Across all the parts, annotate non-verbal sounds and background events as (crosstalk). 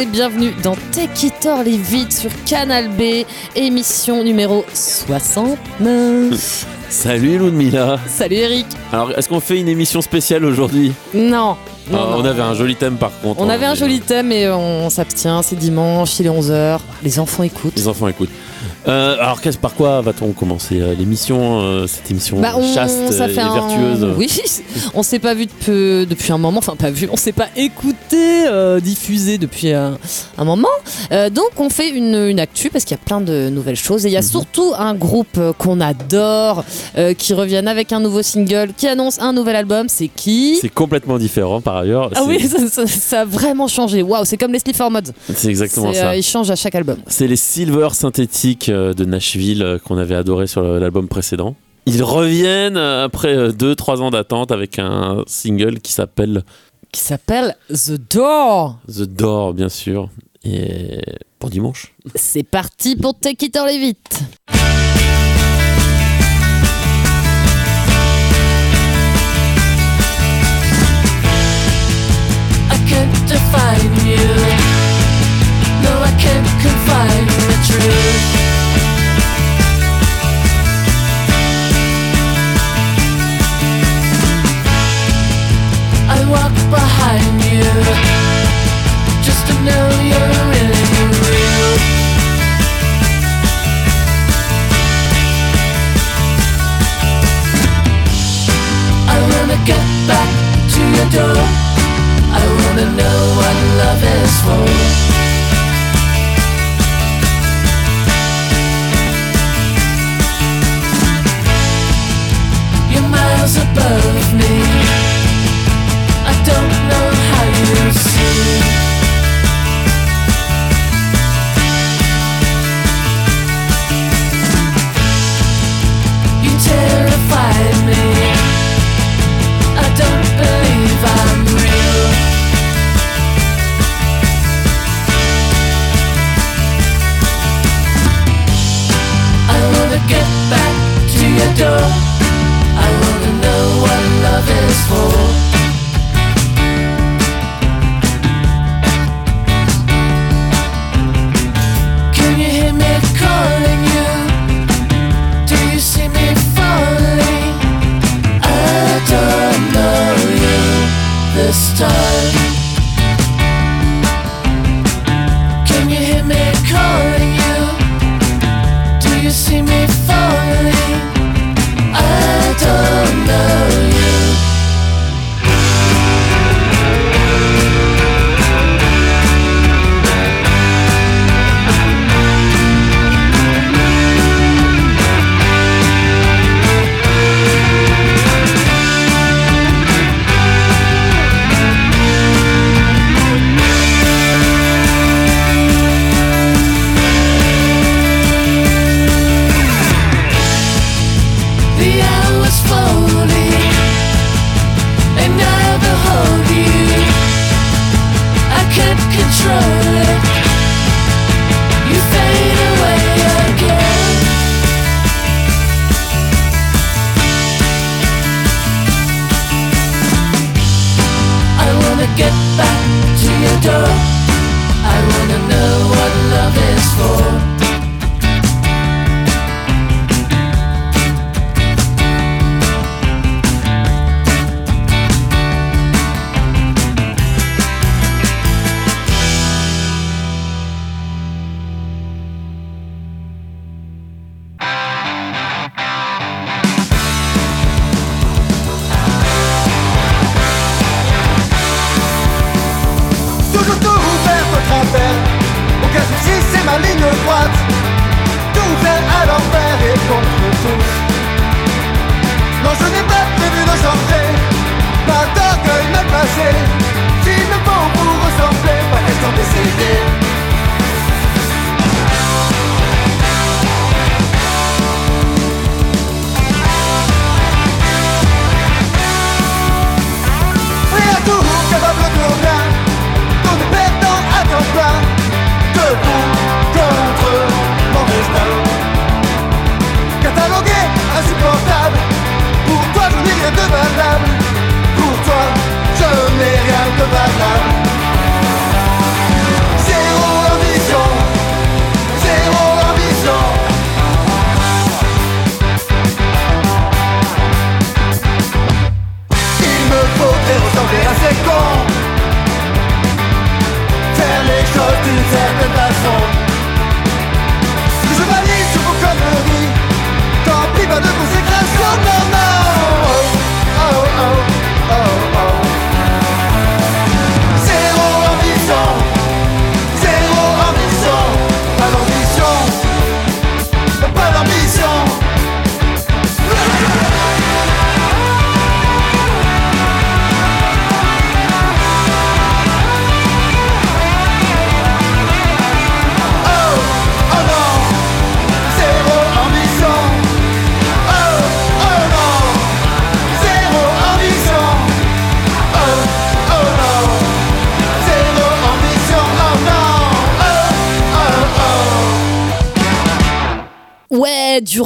Et bienvenue dans Take It or Leave It sur Canal B, émission numéro 69. (laughs) Salut Ludmilla. Salut Eric. Alors, est-ce qu'on fait une émission spéciale aujourd'hui? Non. non, Ah, non. On avait un joli thème par contre. On hein, avait un joli thème et on s'abstient, c'est dimanche, il est 11h, les enfants écoutent. Les enfants écoutent. Euh, alors, qu'est-ce par quoi va-t-on commencer euh, l'émission euh, Cette émission Bah, on, chaste ça et fait un- vertueuse? Oui, (laughs) on s'est pas vu depuis, depuis un moment, enfin pas vu, on s'est pas écouté, diffusé depuis un, moment. Donc on fait une, une actu parce qu'il y a plein de nouvelles choses et il y a Mhm. surtout un groupe qu'on adore qui reviennent avec un nouveau single, qui annonce un nouvel album. C'est qui? C'est complètement différent par ailleurs. Ah oui, ça, (laughs) ça- ça a vraiment changé. Waouh, c'est comme les Sleeper Mods. c'est exactement ça. ils changent à chaque album. C'est les Silver synthétiques euh, de Nashville euh, qu'on avait adoré sur l'album précédent. Ils reviennent euh, après 2-3 ans d'attente avec un single qui s'appelle Qui s'appelle The Door. The Door, bien sûr. Et pour dimanche. C'est parti pour Take It or Leave It. I can't define you. No, I can't confine the truth.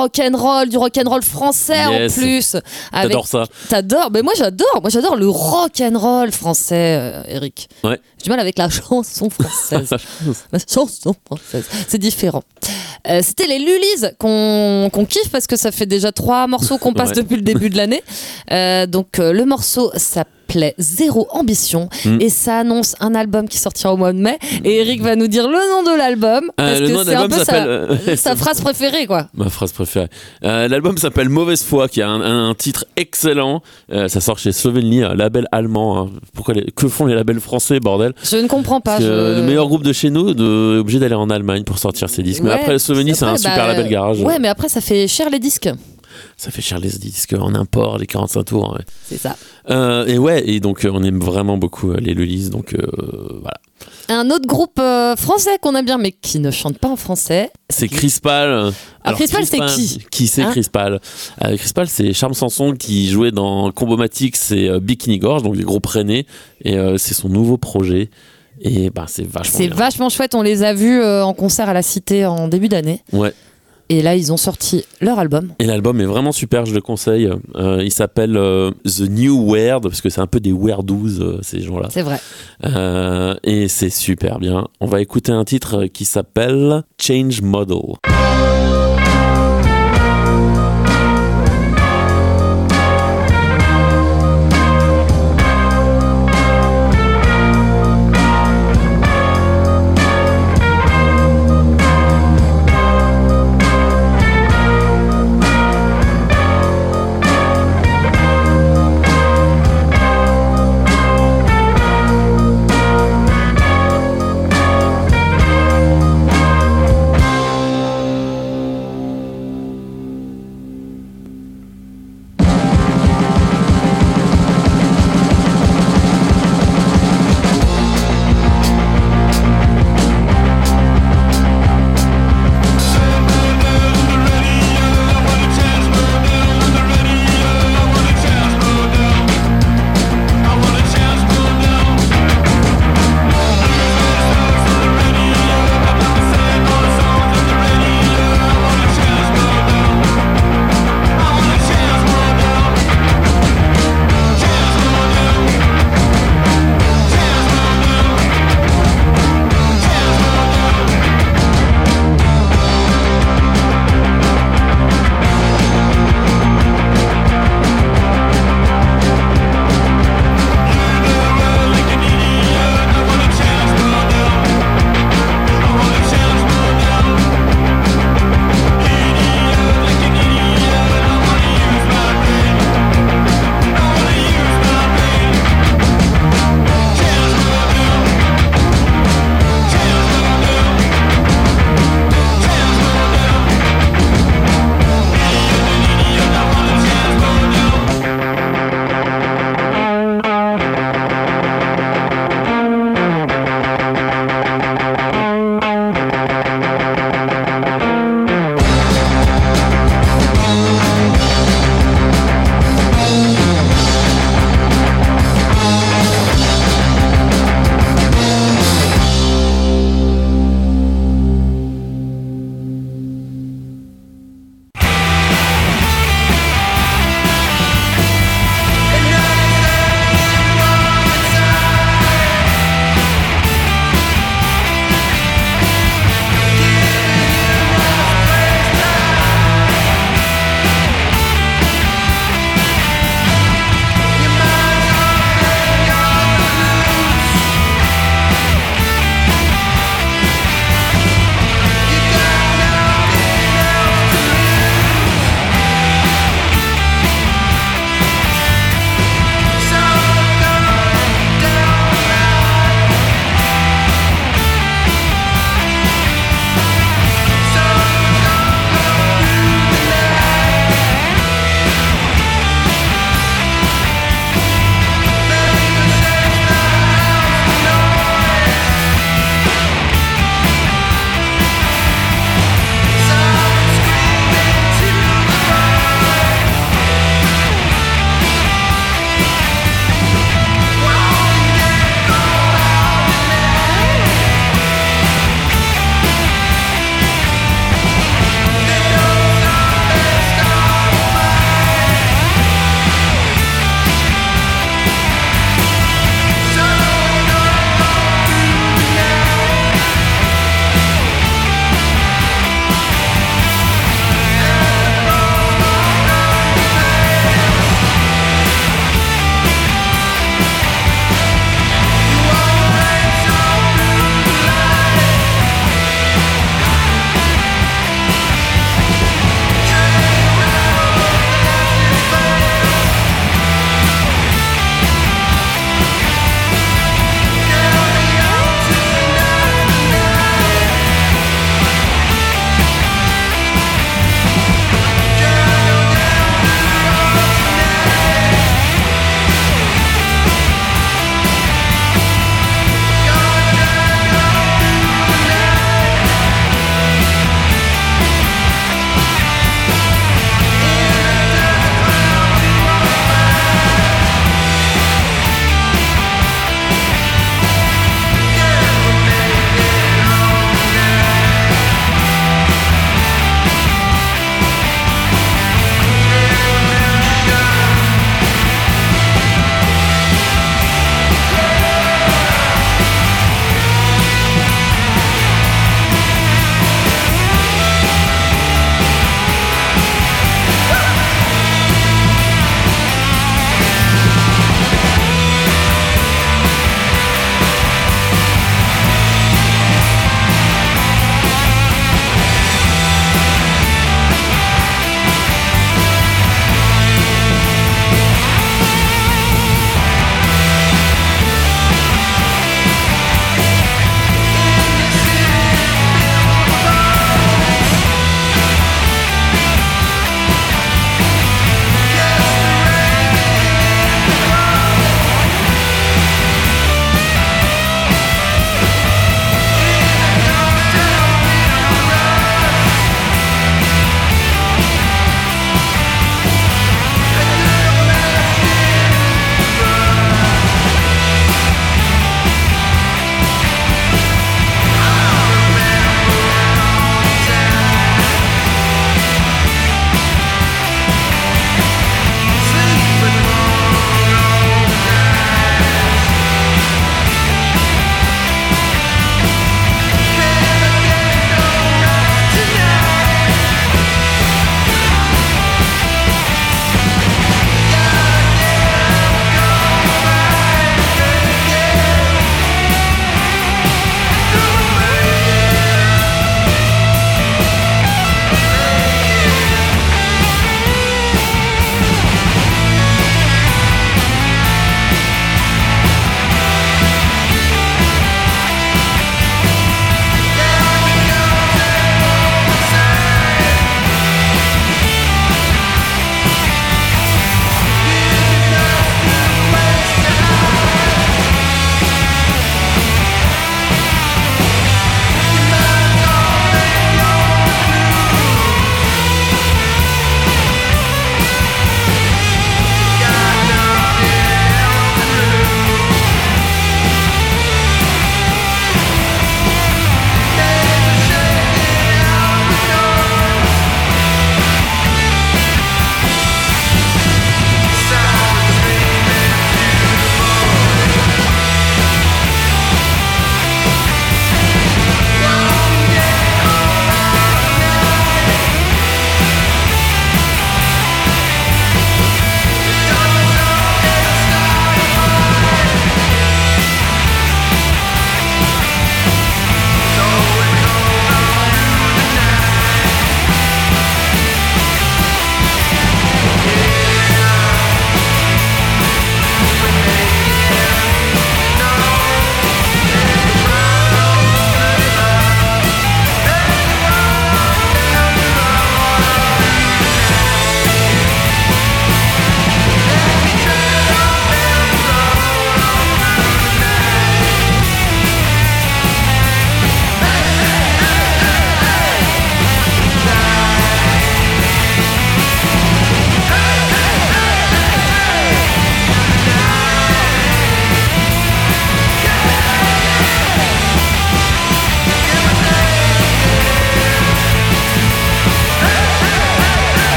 Rock and roll, du rock and roll français Yes. en plus. Avec- T'adores ça T'adores Mais moi j'adore. Moi j'adore le rock and roll français, euh, Eric. Ouais. J'ai du mal avec la chanson française. (laughs) la chanson française. C'est différent. Euh, C'était les Lulis qu'on kiffe parce que ça fait déjà trois morceaux qu'on passe Ouais. depuis le début de l'année. Euh, donc le morceau Zéro Ambition Mm. et ça annonce un album qui sortira au mois de mai. Et Eric va nous dire le nom de l'album Euh, parce que c'est un peu sa, euh, sa (laughs) phrase préférée quoi. Ma phrase préférée. Euh, L'album s'appelle Mauvaise foi, qui a un, titre excellent. Euh, ça sort chez Slovenia, un label allemand. hein. Pourquoi les- que font les labels français, bordel? Je ne comprends pas. Je- Le meilleur groupe de chez nous de, est obligé d'aller en Allemagne pour sortir ses disques. mais après, Slovénie, c'est un super bah, label garage. Ouais, mais après, ça fait cher les disques. Ça fait cher les disques en import, les 45 tours. ouais. C'est ça. Euh, et ouais, et donc euh, on aime vraiment beaucoup euh, les Lulis. Donc euh, voilà. Un autre groupe euh, français qu'on aime bien, mais qui ne chante pas en français. C'est Crispal. Alors, Crispal, c'est qui? Qui c'est Hein? Crispal? Euh, Crispal, c'est Charles Sanson qui jouait dans Combomatic, c'est euh, Bikini Gorge, donc des groupes rennais. Et euh, c'est son nouveau projet. Et bah, c'est vachement C'est vachement chouette. On les a vus euh, en concert à la Cité en début d'année. Ouais. Et là, ils ont sorti leur album. Et l'album est vraiment super, je le conseille. Euh, il s'appelle euh, The New Weird, parce que c'est un peu des weirdos, euh, ces gens-là. C'est vrai. Et c'est super bien. On va écouter un titre qui s'appelle Change Model.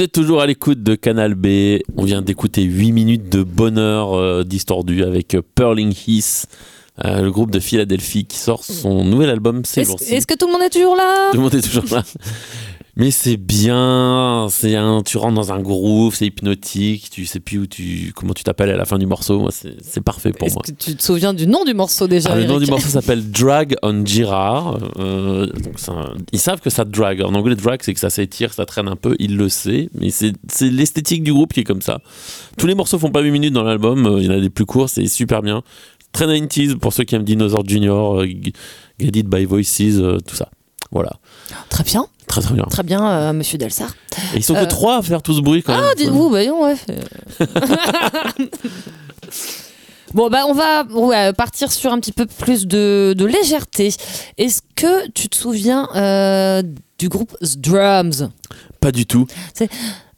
Vous êtes toujours à l'écoute de Canal B. On vient d'écouter 8 minutes de bonheur euh, distordu avec euh, Pearling Heath, euh, le groupe de Philadelphie qui sort son nouvel album ces Est-ce jours-ci. est-ce que tout le monde est toujours là? Tout le monde est toujours là. Mais c'est bien, c'est un, tu rentres dans un groove, c'est hypnotique, tu sais plus où tu, comment tu t'appelles à la fin du morceau. C'est parfait pour Est-ce moi. que tu te souviens du nom du morceau déjà Ah, le nom du morceau s'appelle Drag on Girard. Euh, donc c'est un- ils savent que ça drag. En anglais, drag, c'est que ça s'étire, ça traîne un peu. Ils le savent, mais c'est l'esthétique du groupe qui est comme ça. Tous les morceaux font pas 8 minutes dans l'album. euh, Il y en a des plus courts, c'est super bien. Très 90s pour ceux qui aiment Dinosaur Junior, euh, Guided by Voices, tout ça. Voilà. Très bien, Très très bien. très bien, euh, monsieur Delsar. Et ils sont Euh, que trois à faire tout ce bruit quand même. Ah, dites-vous, bah non, ouais. (laughs) bon, bah on va ouais, partir sur un petit peu plus de, de légèreté. Est-ce que tu te souviens euh, du groupe The Drums? Pas du tout.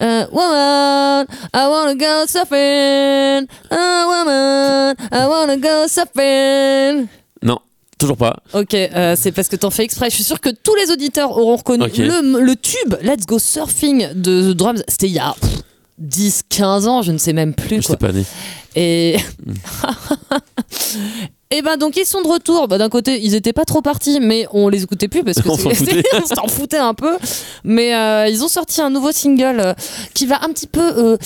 Euh, Woman, I wanna go surfing. Ah, woman, I wanna go surfing. Toujours pas. Ok, euh, c'est parce que t'en fais exprès. Je suis sûr que tous les auditeurs auront reconnu le, le tube Let's Go Surfing de The Drums. C'était il y a pff, 10, 15 ans, je ne sais même plus. Je quoi. sais pas né. Et. (laughs) Et ben donc ils sont de retour. Bah, D'un côté ils étaient pas trop partis, mais on les écoutait plus parce que On s'en foutait. (laughs) foutait un peu. Mais euh, ils ont sorti un nouveau single euh, qui va un petit peu euh,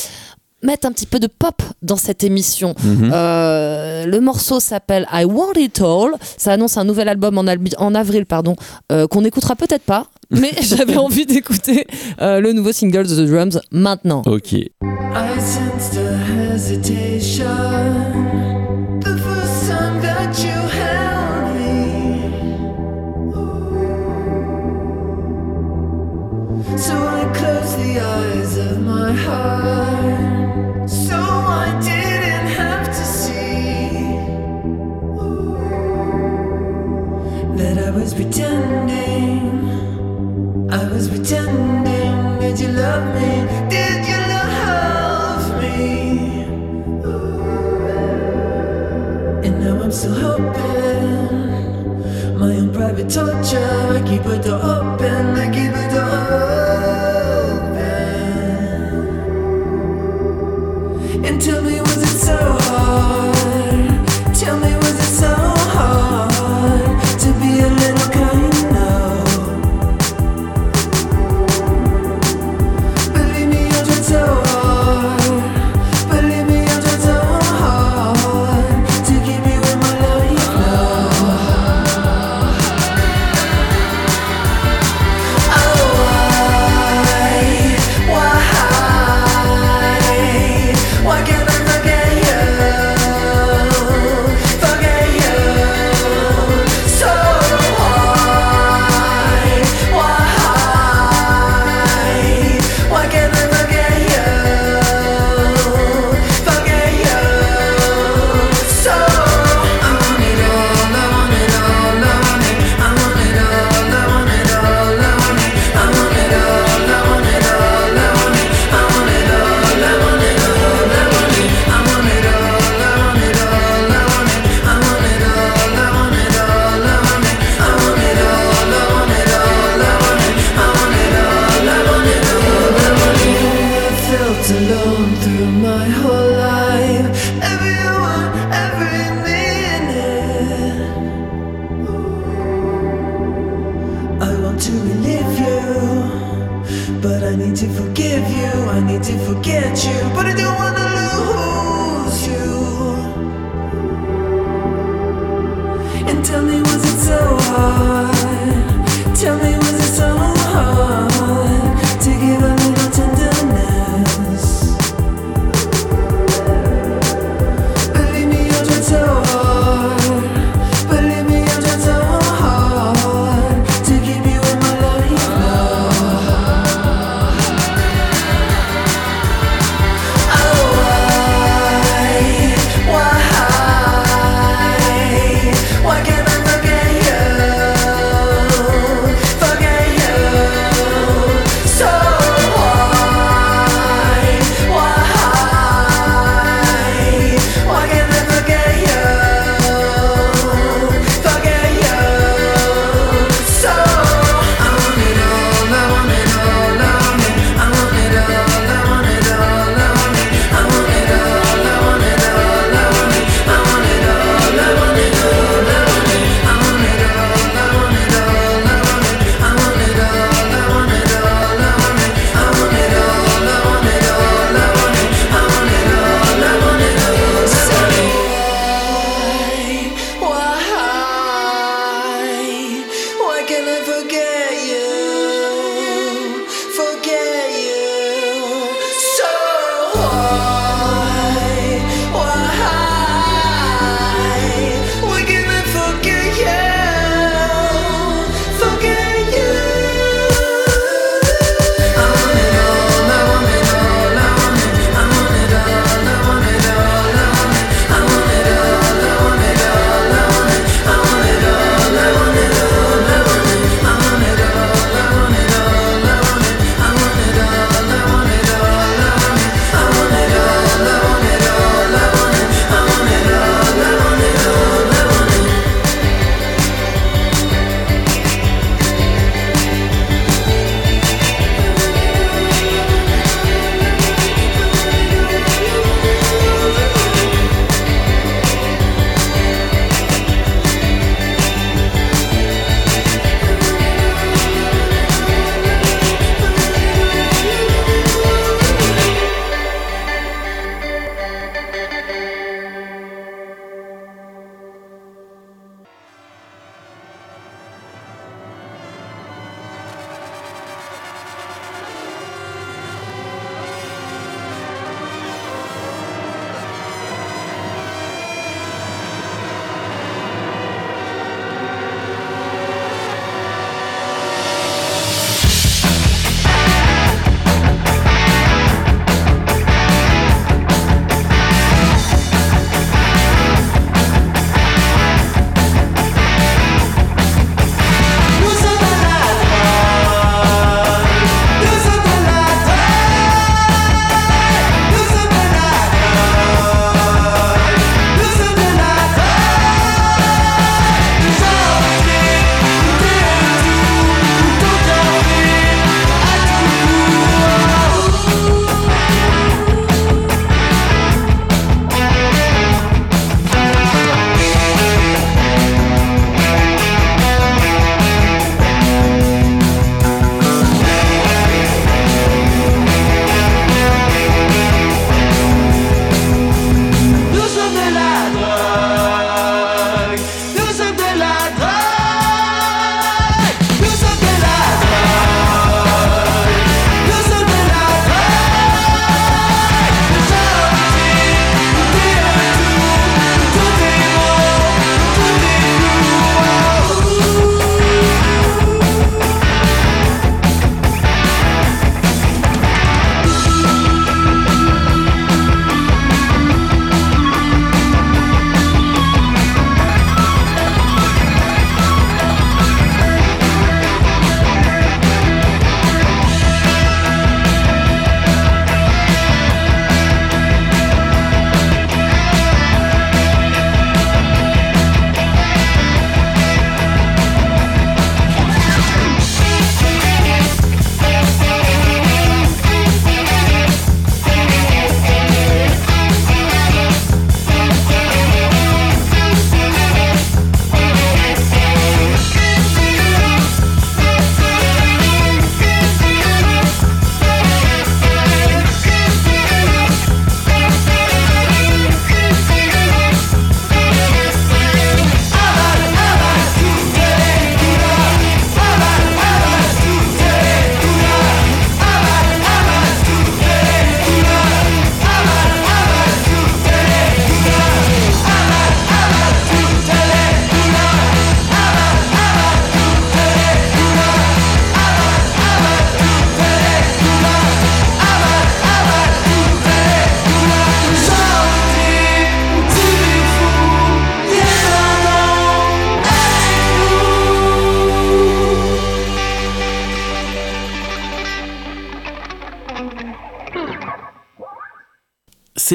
mettre un petit peu de pop dans cette émission. Mhm. Euh, le morceau s'appelle I Want It All. Ça annonce un nouvel album en, avril, pardon, euh, qu'on n'écoutera peut-être pas. (laughs) Mais j'avais envie d'écouter euh, le nouveau single de The Drums maintenant. Ok. I sensed a hesitation the first time that you held me. So I closed the eyes of my heart, I was pretending. I was pretending. Did you love me? Did you love me? And now I'm still hoping. My own private torture. I keep a door open. I keep a door open. And tell me, was it so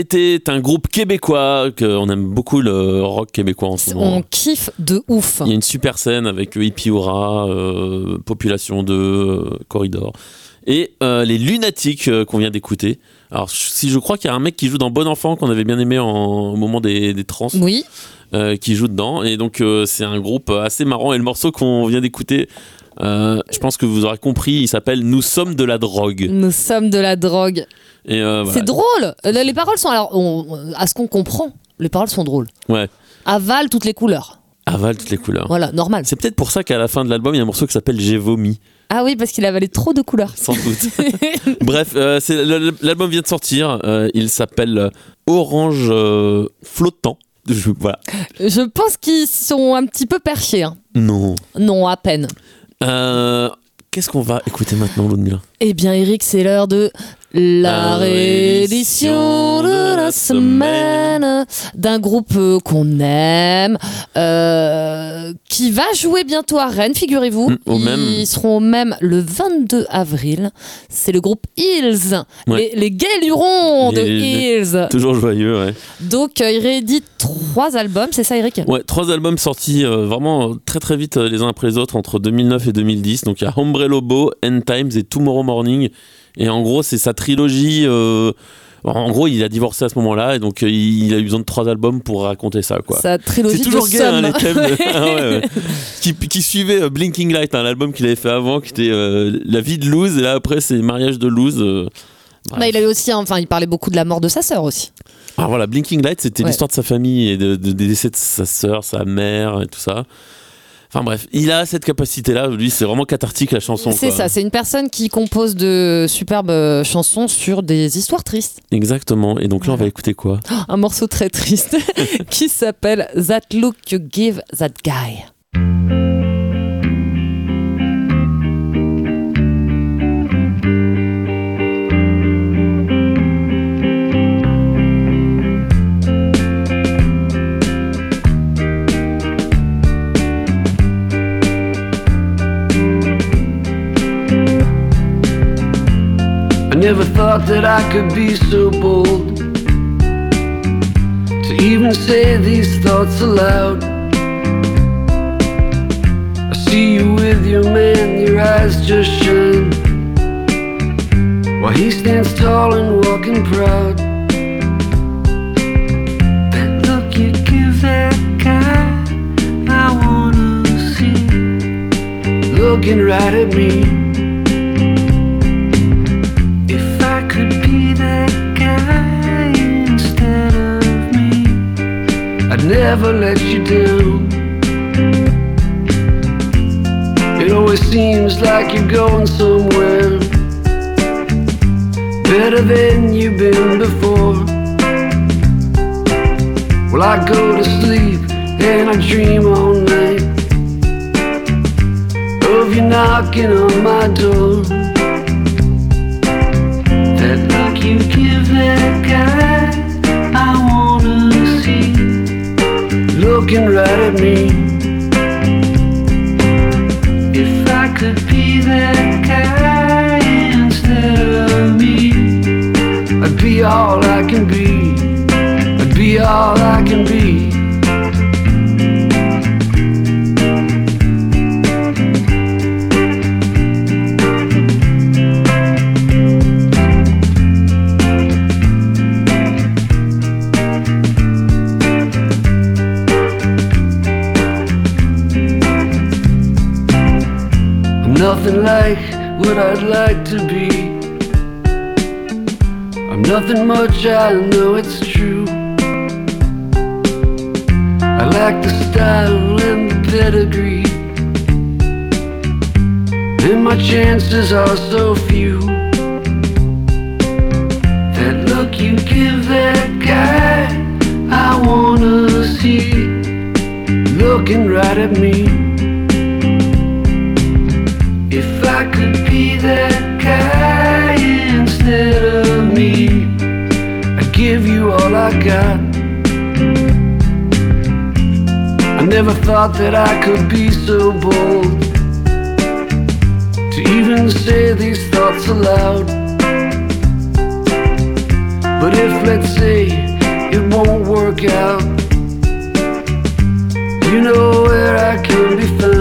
C'était un groupe québécois, que on aime beaucoup le rock québécois en ce moment. On kiffe de ouf. Il y a une super scène avec Hippie Aura, euh, Population 2, euh, Corridor. Et euh, les Lunatiques euh, qu'on vient d'écouter. Alors, si je crois qu'il y a un mec qui joue dans Bon Enfant qu'on avait bien aimé en- au moment des, des trans, Oui, qui joue dedans. Et donc, euh, c'est un groupe assez marrant. Et le morceau qu'on vient d'écouter, euh, je pense que vous aurez compris, il s'appelle Nous sommes de la drogue. nous sommes de la drogue. Euh, voilà. C'est drôle. Euh, Les paroles sont alors, on- à ce qu'on comprend, les paroles sont drôles. Ouais, Avale toutes les couleurs. avale toutes les couleurs. Voilà, normal. C'est peut-être pour ça qu'à la fin de l'album, il y a un morceau qui s'appelle J'ai vomi, Ah oui, parce qu'il a avalé trop de couleurs. sans doute. (laughs) Bref, euh, l'album vient de sortir. euh, il s'appelle euh, Orange euh, Flottant. Je- voilà. Je pense qu'ils sont un petit peu perchés. hein. Non. Non, à peine. Euh, Qu'est-ce qu'on va écouter maintenant, Ludmilla Eh bien, Eric, c'est l'heure de la réédition de la semaine d'un groupe euh, qu'on aime, euh, qui va jouer bientôt à Rennes, figurez-vous. Mm, Ils même. seront au même le 22 avril. C'est le groupe Hills, Ouais. les, les gays lurons de Hills. Toujours joyeux, ouais. Donc, euh, ils rééditent trois albums, c'est ça, Eric? Ouais, trois albums sortis euh, vraiment très très vite euh, les uns après les autres entre 2009 et 2010. Donc il y a Hombre Lobo, End Times et Tomorrow Morning. Et en gros, c'est sa trilogie. euh, En gros, il a divorcé à ce moment-là et donc euh, il a eu besoin de trois albums pour raconter ça, quoi. Sa trilogie C'est toujours de gay, hein, les thèmes. de- (laughs) Ah ouais, ouais. Qui, qui suivait euh, Blinking Light, hein, l'album qu'il avait fait avant, qui était euh, La vie de Luz, et là après c'est Mariage de Luz. euh. Bah, il avait aussi, enfin, il parlait beaucoup de la mort de sa sœur aussi. Alors voilà, Blinking Light, c'était Ouais. l'histoire de sa famille et de, de- des décès de sa sœur, sa mère et tout ça. Enfin bref, il a cette capacité-là. Lui, c'est vraiment cathartique la chanson. C'est ça, c'est une personne qui compose de superbes euh, chansons sur des histoires tristes. Exactement. Et donc là, on va écouter quoi? Un morceau très triste (laughs) qui s'appelle That Look You Give That Guy. Thought that I could be so bold to even say these thoughts aloud. I see you with your man, your eyes just shine. While he stands tall and walking proud. That look you give that guy, I wanna see. Looking right at me. Never let you down. It always seems like you're going somewhere better than you've been before. Well, I go to sleep and I dream all night of you knocking on my door. Looking right at me. If I could be that guy instead of me, I'd be all I can be. I'd be all I can like what I'd like to be. I'm nothing much, I know it's true. I lack the style and the pedigree. And my chances are so few. That look you give that guy, I wanna see. Looking right at me. Got. I never thought that I could be so bold to even say these thoughts aloud. But if, let's say, it won't work out, you know where I can be found.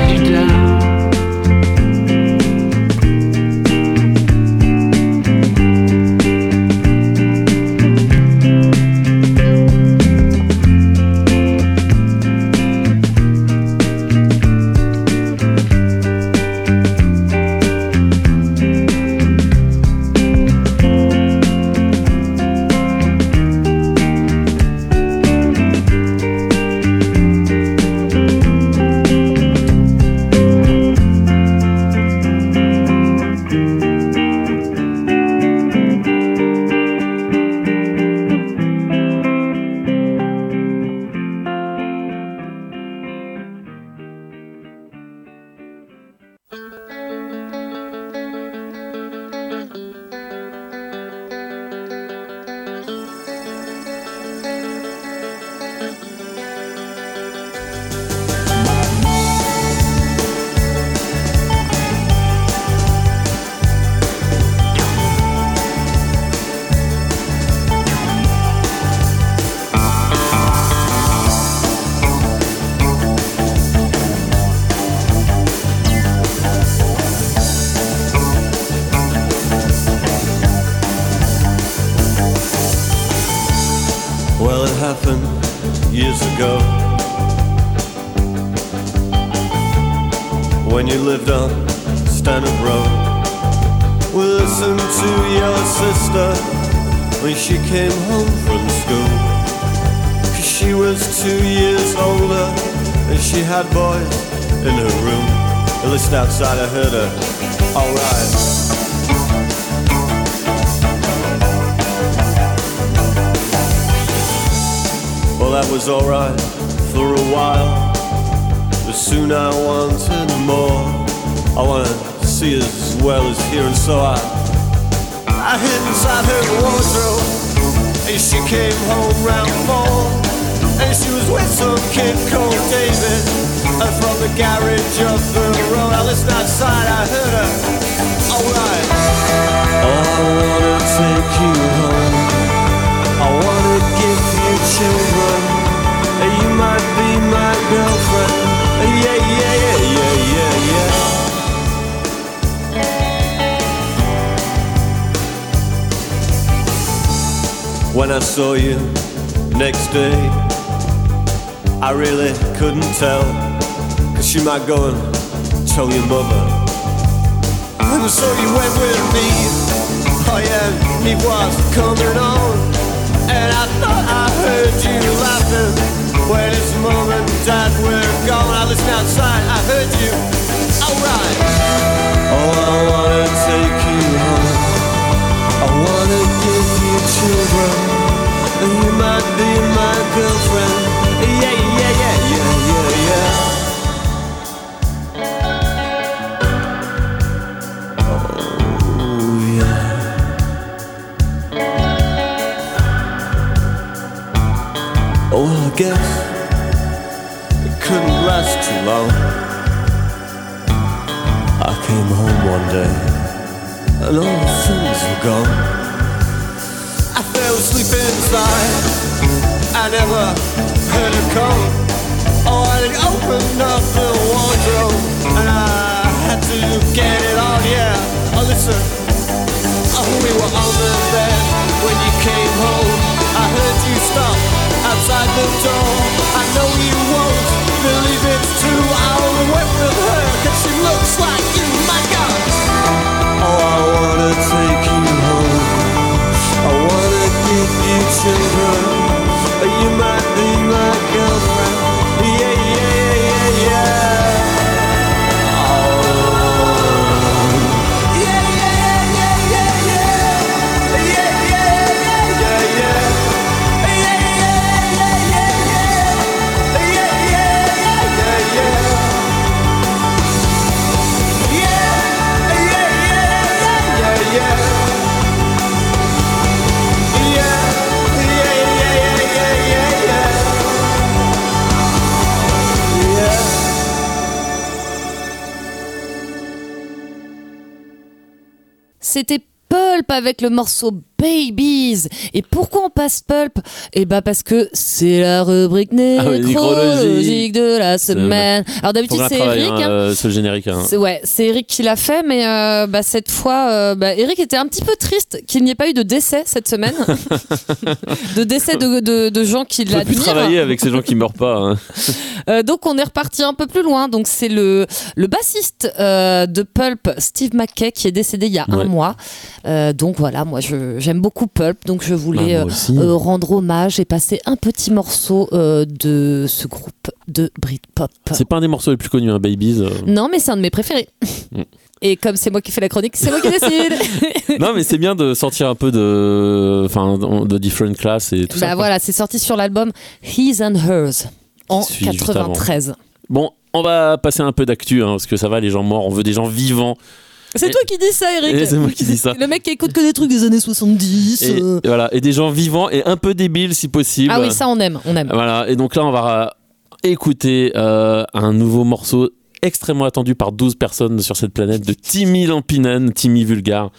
That was alright for a while. But soon I wanted more. I wanted to see as well as hear, and so I, I hid inside her wardrobe. And she came home round four. And she was with some kid called David. And from the garage up the road, I listened outside, I heard her. Alright. Oh, I wanna take you home. I wanna give you children. You might be my girlfriend. Yeah, yeah, yeah, yeah, yeah, yeah. When I saw you next day, I really couldn't tell. Cause you might go and tell your mother. And so you went with me. Oh yeah, me was coming on. And I thought I heard you laughing when his mom and dad were gone. I listened outside, I heard you. Alright. Oh, I wanna take you home. I wanna give you children. And you might be my girlfriend. Yeah, yeah, yeah, yeah, yeah. Guess it couldn't last too long. I came home one day and all the things were gone. I fell asleep inside. I never heard her call. Oh, I opened up the wardrobe and I had to get it on. Yeah, oh listen. Oh, we were on the bed when you came home. I heard you outside the door. I know you won't believe it's true. I'll went with her 'cause she looks like you, my God. Oh, I wanna take you home. I wanna give you children. C'était Pulp avec le morceau Babies. Et pourquoi on passe Pulp? Eh bah parce que c'est la rubrique Ah oui, nécrologique de la semaine. Alors d'habitude c'est Eric. hein, hein. euh, ce générique. hein. C'est ouais, c'est Eric qui l'a fait, mais euh, bah, cette fois, euh, bah, Eric était un petit peu triste qu'il n'y ait pas eu de décès cette semaine, (laughs) de décès de, de, de gens qui peut plus l'admirent. travailler avec ces gens qui meurent pas. hein. (laughs) Donc on est reparti un peu plus loin. Donc c'est le, le bassiste de Pulp, Steve McKay, qui est décédé il y a Ouais. un mois. Donc voilà, moi j'aime beaucoup Pulp, donc je voulais Bah, aussi. euh, euh, rendre hommage et passer un petit morceau euh, de ce groupe de Britpop. C'est pas un des morceaux les plus connus, hein, Babies. Non, mais c'est un de mes préférés. Mm. Et comme c'est moi qui fais la chronique, c'est moi qui décide. (laughs) non, mais c'est bien de sortir un peu de, enfin, de different class et tout bah ça. voilà, c'est sorti sur l'album His and Hers en Qui suit juste avant. 93. Bon, on va passer un peu d'actu, hein, parce que ça va, les gens morts, on veut des gens vivants. C'est toi qui dis ça, Eric. C'est moi qui dis ça. Le mec qui écoute que des trucs des années 70. Et, euh. voilà, et des gens vivants et un peu débiles si possible. Ah oui, ça on aime, on aime. Voilà, et donc là, on va euh, écouter euh, un nouveau morceau extrêmement attendu par 12 personnes sur cette planète de Timmy Lampinen, Timmy Vulgar,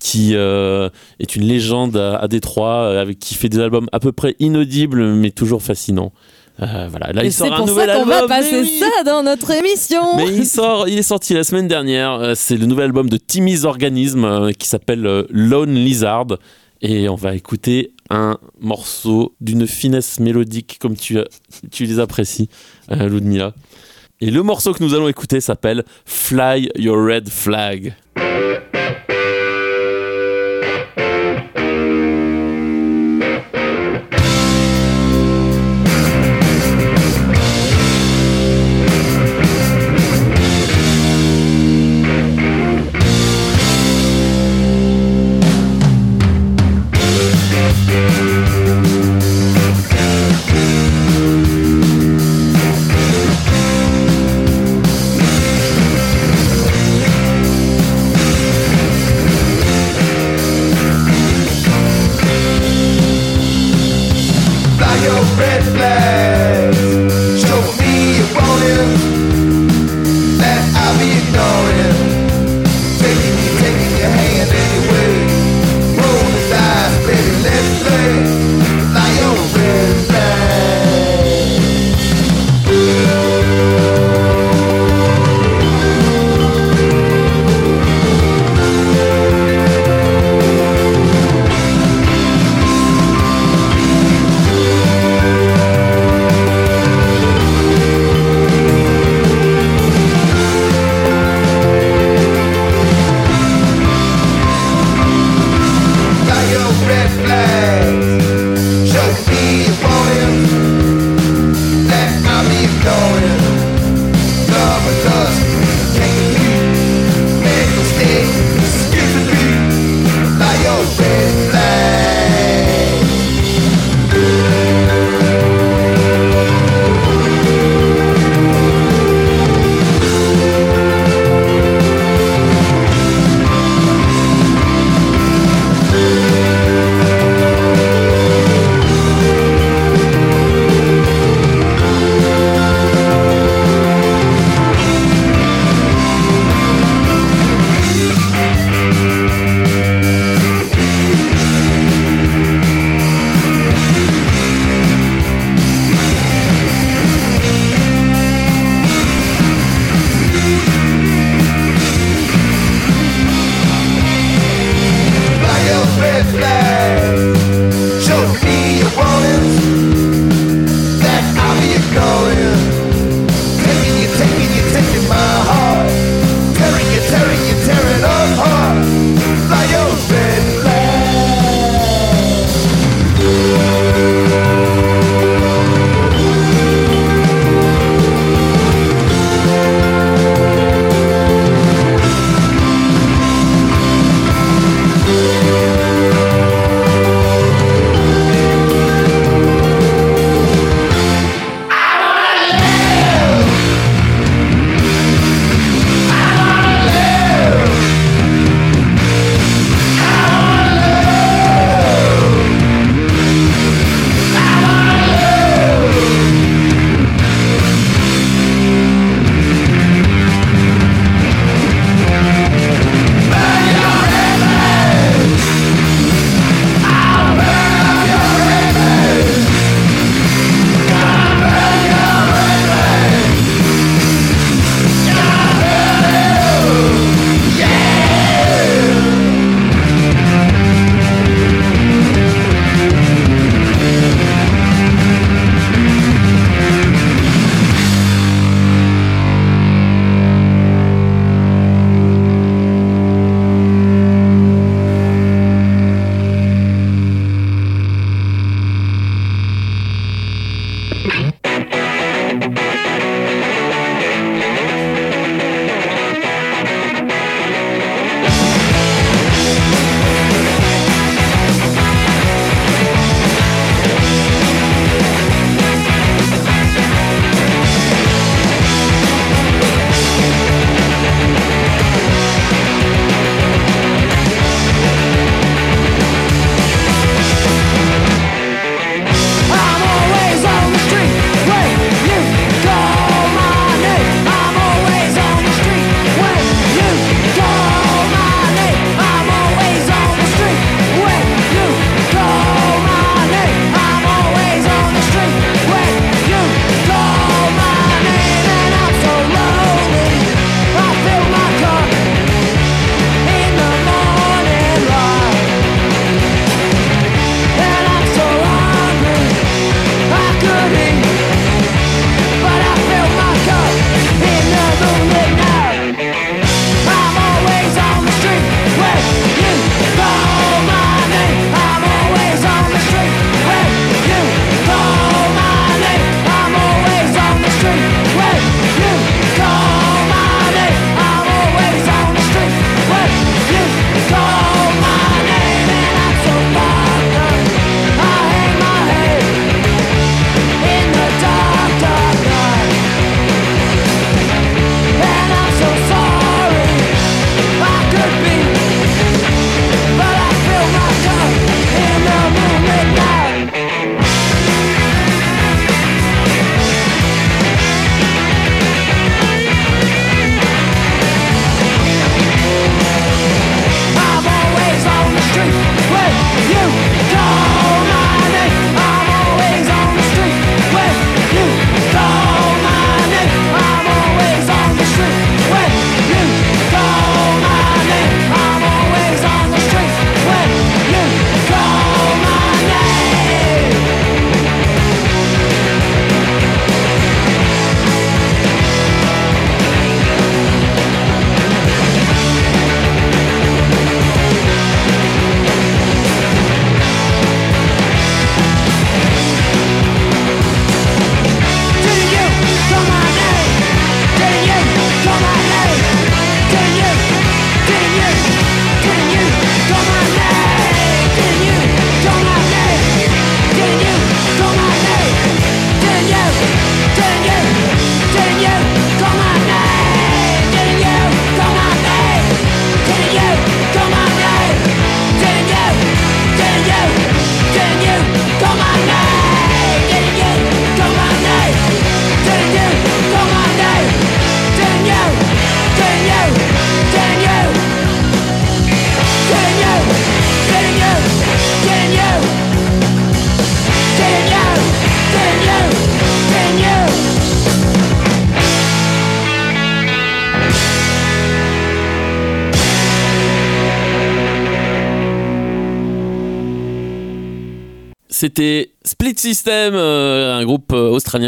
qui euh, est une légende à, à Détroit, avec qui fait des albums à peu près inaudibles, mais toujours fascinants. Euh, voilà, là, Et il c'est sort un pour nouvel ça qu'on album. va passer oui. ça dans notre émission. Mais il sort, il est sorti la semaine dernière. euh, C'est le nouvel album de Timmy's Organism euh, qui s'appelle Lone Lizard. Et on va écouter un morceau d'une finesse mélodique comme tu, as- tu les apprécies, Ludmilla. Et le morceau que nous allons écouter s'appelle Fly Your Red Flag. red flag.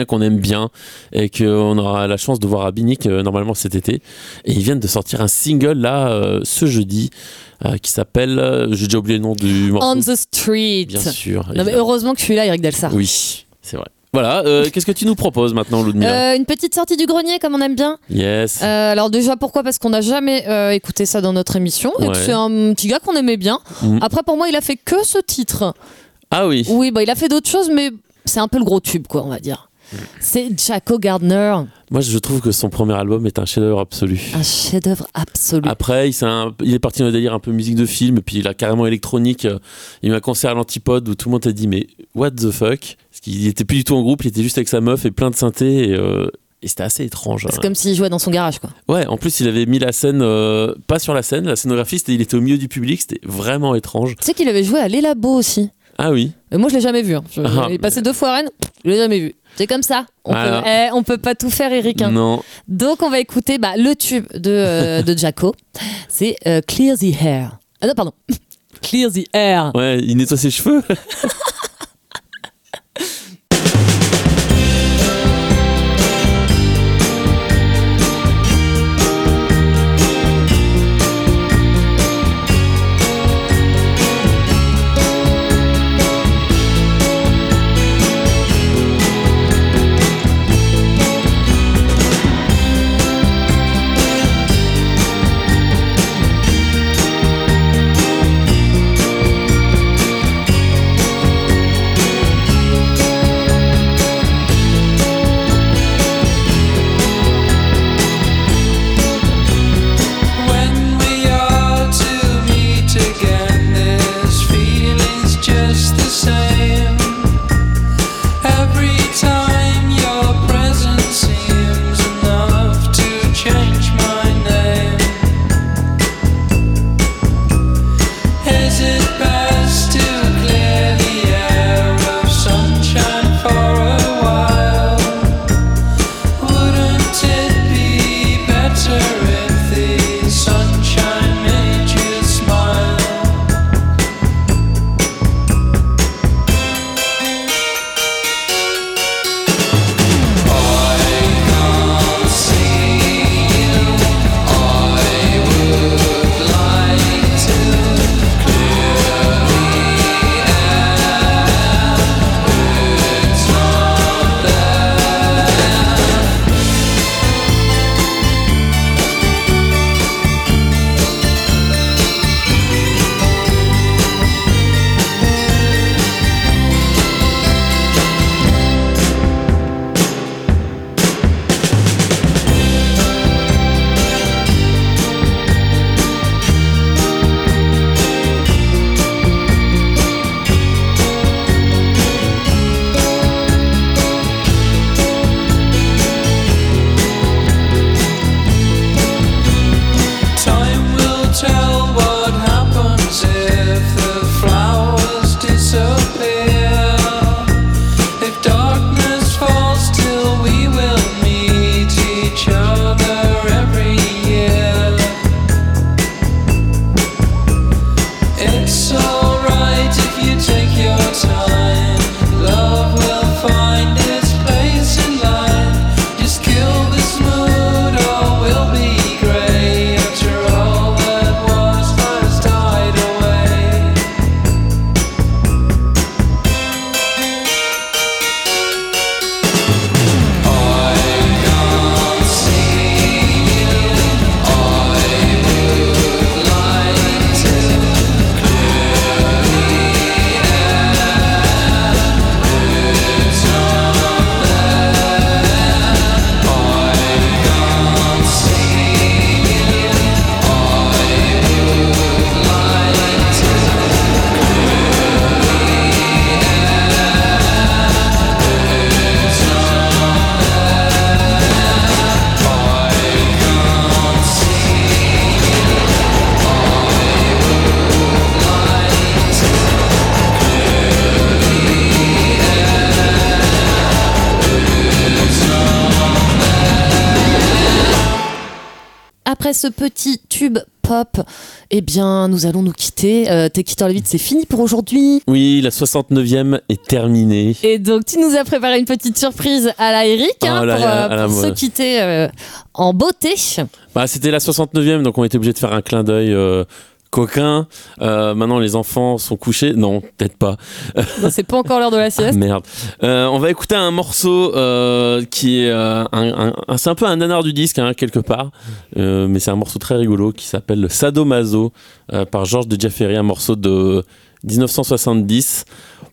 Qu'on aime bien et qu'on aura la chance de voir à Binic euh, normalement cet été. Et ils viennent de sortir un single là euh, ce jeudi euh, qui s'appelle, euh, j'ai déjà oublié le nom du morceau. On the street. Bien sûr. Non, mais heureusement que je suis là, Eric Delsar. Oui, c'est vrai. Voilà, euh, qu'est-ce que tu nous proposes maintenant, Ludmilla une petite sortie du grenier, comme on aime bien. Yes. Alors déjà, pourquoi? Parce qu'on n'a jamais écouté ça dans notre émission. Ouais. c'est un petit gars qu'on aimait bien. Mhm. Après, pour moi, il a fait que ce titre. Ah oui. Oui, bah, il a fait d'autres choses, mais c'est un peu le gros tube, quoi, on va dire. C'est Jaco Gardner, Moi, je trouve que son premier album est un chef-d'œuvre absolu. un chef-d'œuvre absolu. Après, il, s'est un- il est parti dans un délire un peu musique de film, et puis il a carrément électronique. euh, Il y a eu un concert à l'Antipode où tout le monde a dit Mais what the fuck? Parce qu'il était plus du tout en groupe, il était juste avec sa meuf et plein de synthés. Et, euh, et c'était assez étrange. C'est comme s'il jouait dans son garage, quoi. Ouais, en plus, il avait mis la scène, euh, pas sur la scène, la scénographie, il était au milieu du public, c'était vraiment étrange. Tu sais qu'il avait joué à l'Elabo aussi. Ah oui. Moi, je l'ai jamais vu. hein. Je- Ah, il est passé deux fois à Rennes, je l'ai jamais vu. C'est comme ça. On, Voilà. peut, eh, on peut pas tout faire, Eric. hein. Non. Donc, on va écouter bah, le tube de, euh, (laughs) de Jaco. C'est euh, Clear the Hair. Ah non, pardon. (laughs) Clear the Air. Ouais, il nettoie ses cheveux. (laughs) ce petit tube pop, eh bien, nous allons nous quitter. Euh, T'es quitteur vite, c'est fini pour aujourd'hui. Oui, la 69e est terminée. Et donc, tu nous as préparé une petite surprise à la Eric hein, Oh là pour, là, euh, pour se quitter euh, en beauté. Bah, c'était la 69e, donc on était obligé de faire un clin d'œil euh, coquin. Euh, maintenant, les enfants sont couchés. Non, peut-être pas. Non, c'est pas encore l'heure de la Ah, sieste. merde. Euh, on va écouter un morceau euh, qui est un, un- c'est un peu un nanar du disque hein, quelque part, mais c'est un morceau très rigolo qui s'appelle Sadomaso euh, par Georges de Jaffery, un morceau de 1970.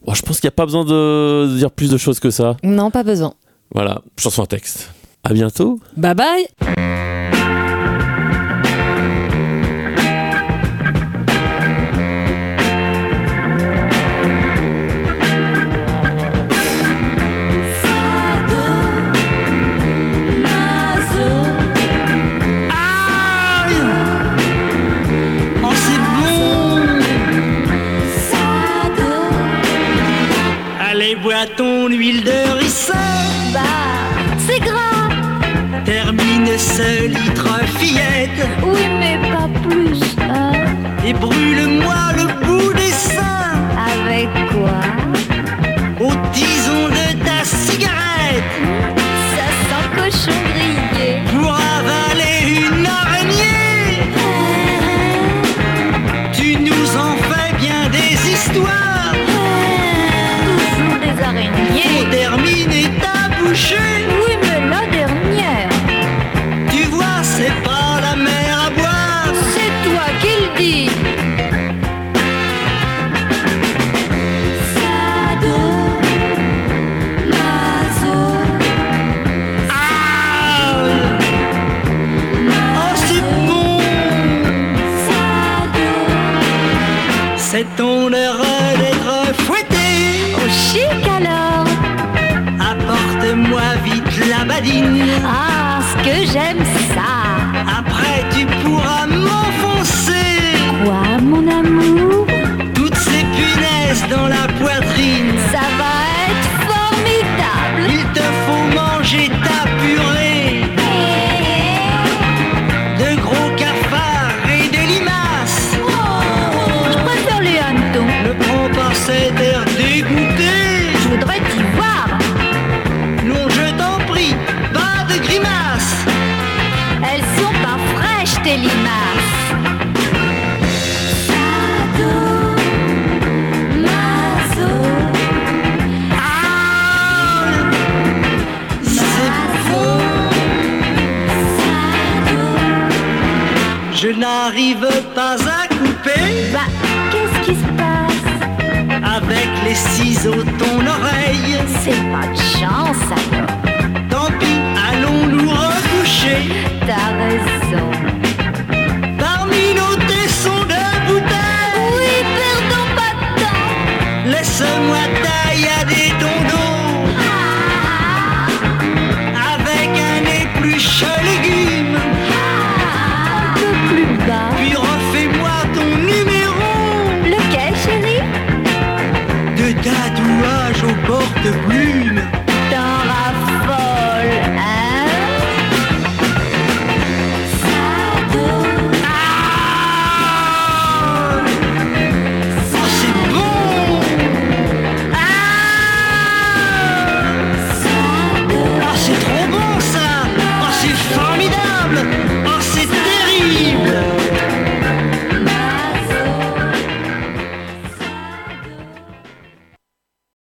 Bon, je pense qu'il n'y a pas besoin de dire plus de choses que ça. Non, pas besoin. Voilà, chanson à texte. À bientôt. Bye bye. Ton huile de ricin Bah, c'est gras. Termine ce litre fillette Oui, mais pas plus. hein. Et brûle-moi le bout des seins Avec quoi? Au tison de